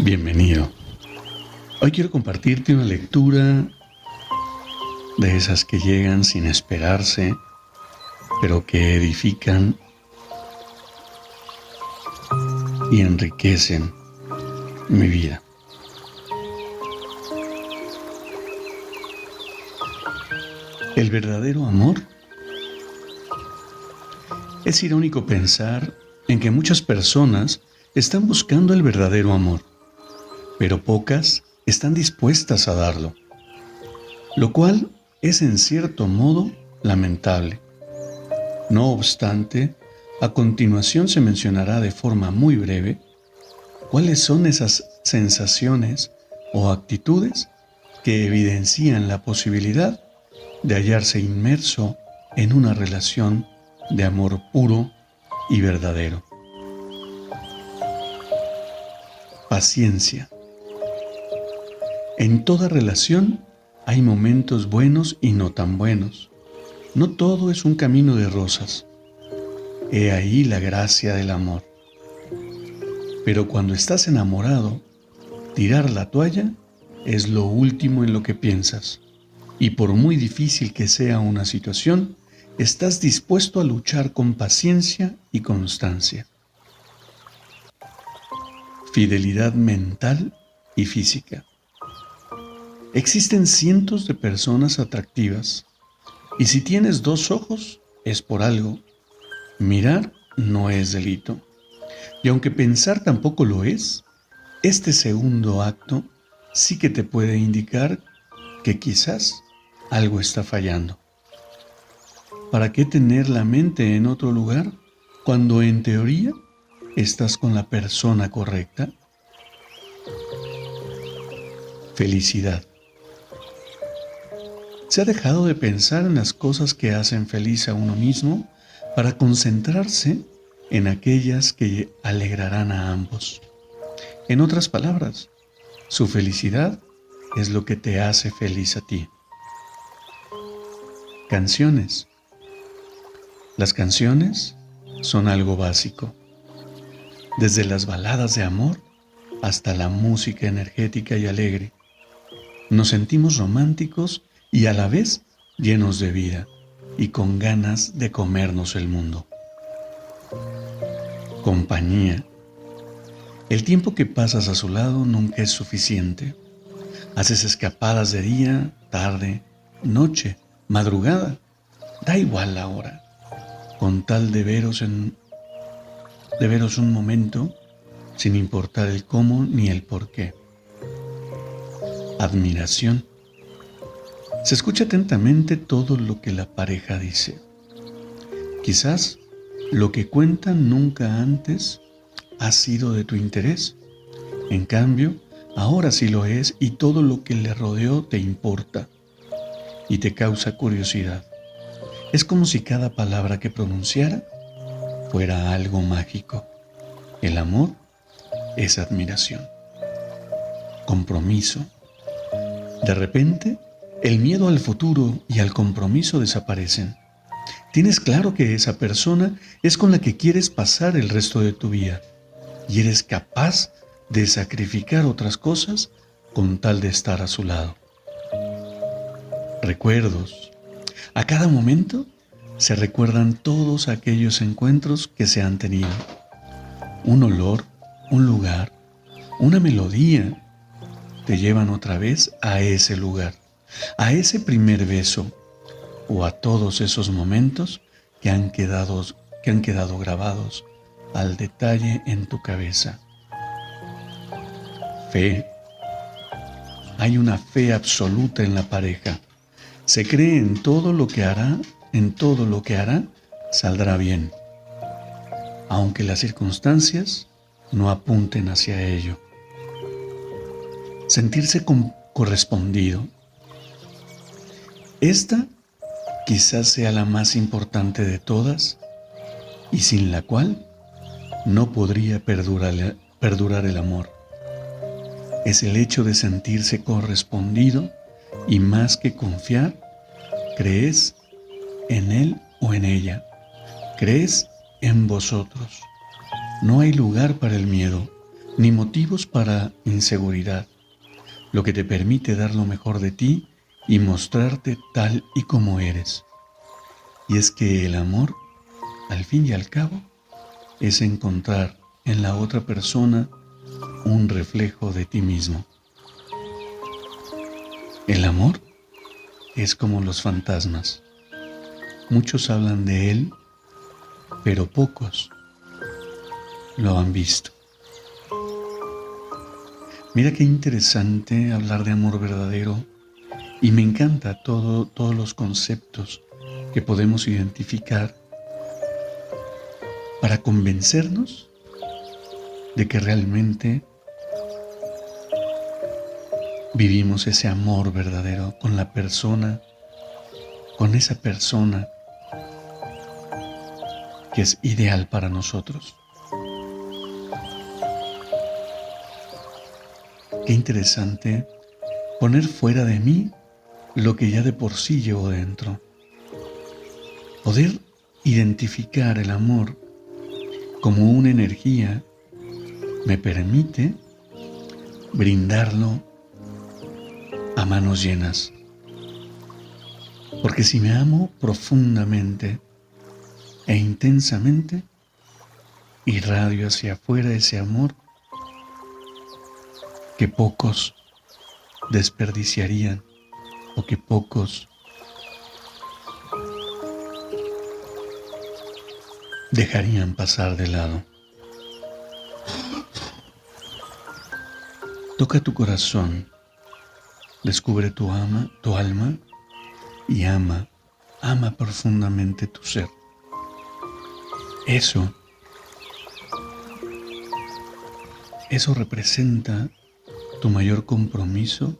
Bienvenido. Hoy quiero compartirte una lectura de esas que llegan sin esperarse, pero que edifican y enriquecen mi vida. El verdadero amor. Es irónico pensar en que muchas personas están buscando el verdadero amor, pero pocas están dispuestas a darlo, lo cual es en cierto modo lamentable. No obstante, a continuación se mencionará de forma muy breve cuáles son esas sensaciones o actitudes que evidencian la posibilidad de hallarse inmerso en una relación de amor puro y verdadero. Paciencia. En toda relación hay momentos buenos y no tan buenos. No todo es un camino de rosas. He ahí la gracia del amor. Pero cuando estás enamorado, tirar la toalla es lo último en lo que piensas. Y por muy difícil que sea una situación, estás dispuesto a luchar con paciencia y constancia fidelidad mental y física. Existen cientos de personas atractivas y si tienes dos ojos es por algo. Mirar no es delito. Y aunque pensar tampoco lo es, este segundo acto sí que te puede indicar que quizás algo está fallando. ¿Para qué tener la mente en otro lugar cuando en teoría ¿Estás con la persona correcta? Felicidad. Se ha dejado de pensar en las cosas que hacen feliz a uno mismo para concentrarse en aquellas que alegrarán a ambos. En otras palabras, su felicidad es lo que te hace feliz a ti. Canciones. Las canciones son algo básico desde las baladas de amor hasta la música energética y alegre. Nos sentimos románticos y a la vez llenos de vida y con ganas de comernos el mundo. Compañía. El tiempo que pasas a su lado nunca es suficiente. Haces escapadas de día, tarde, noche, madrugada. Da igual la hora, con tal de veros en de veros un momento sin importar el cómo ni el por qué. Admiración. Se escucha atentamente todo lo que la pareja dice. Quizás lo que cuentan nunca antes ha sido de tu interés. En cambio, ahora sí lo es y todo lo que le rodeó te importa y te causa curiosidad. Es como si cada palabra que pronunciara fuera algo mágico. El amor es admiración, compromiso. De repente, el miedo al futuro y al compromiso desaparecen. Tienes claro que esa persona es con la que quieres pasar el resto de tu vida y eres capaz de sacrificar otras cosas con tal de estar a su lado. Recuerdos. A cada momento se recuerdan todos aquellos encuentros que se han tenido. Un olor, un lugar, una melodía te llevan otra vez a ese lugar, a ese primer beso o a todos esos momentos que han quedado, grabados al detalle en tu cabeza. Fe. hay una fe absoluta en la pareja. Se cree en todo lo que hará, en todo lo que hará, saldrá bien, aunque las circunstancias no apunten hacia ello. Sentirse correspondido. Esta quizás sea la más importante de todas y sin la cual no podría perdurar, perdurar el amor. Es el hecho de sentirse correspondido y más que confiar, crees en él o en ella. Crees en vosotros. No hay lugar para el miedo, ni motivos para inseguridad, lo que te permite dar lo mejor de ti y mostrarte tal y como eres. Y es que el amor, al fin y al cabo, es encontrar en la otra persona un reflejo de ti mismo. El amor es como los fantasmas. Muchos hablan de él, pero pocos lo han visto. Mira qué interesante hablar de amor verdadero y me encanta todo, todos los conceptos que podemos identificar para convencernos de que realmente vivimos ese amor verdadero con la persona, con esa persona que es ideal para nosotros. Qué interesante poner fuera de mí lo que ya de por sí llevo dentro. Poder identificar el amor como una energía me permite brindarlo a manos llenas. Porque si me amo profundamente e intensamente, irradio hacia afuera ese amor que pocos desperdiciarían o que pocos dejarían pasar de lado. Toca tu corazón, descubre tu ama, tu alma y ama, ama profundamente tu ser. Eso, eso representa tu mayor compromiso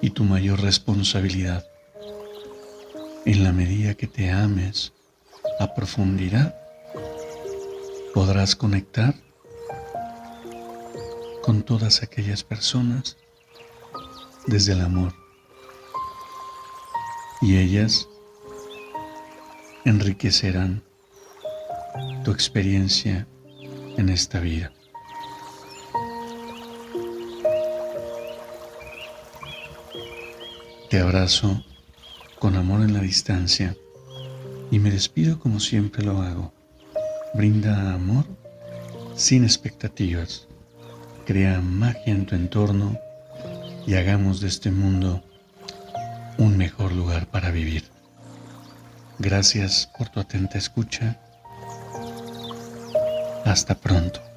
y tu mayor responsabilidad. En la medida que te ames a profundidad, podrás conectar con todas aquellas personas desde el amor y ellas enriquecerán tu experiencia en esta vida. Te abrazo con amor en la distancia y me despido como siempre lo hago. Brinda amor sin expectativas. Crea magia en tu entorno y hagamos de este mundo un mejor lugar para vivir. Gracias por tu atenta escucha. Hasta pronto.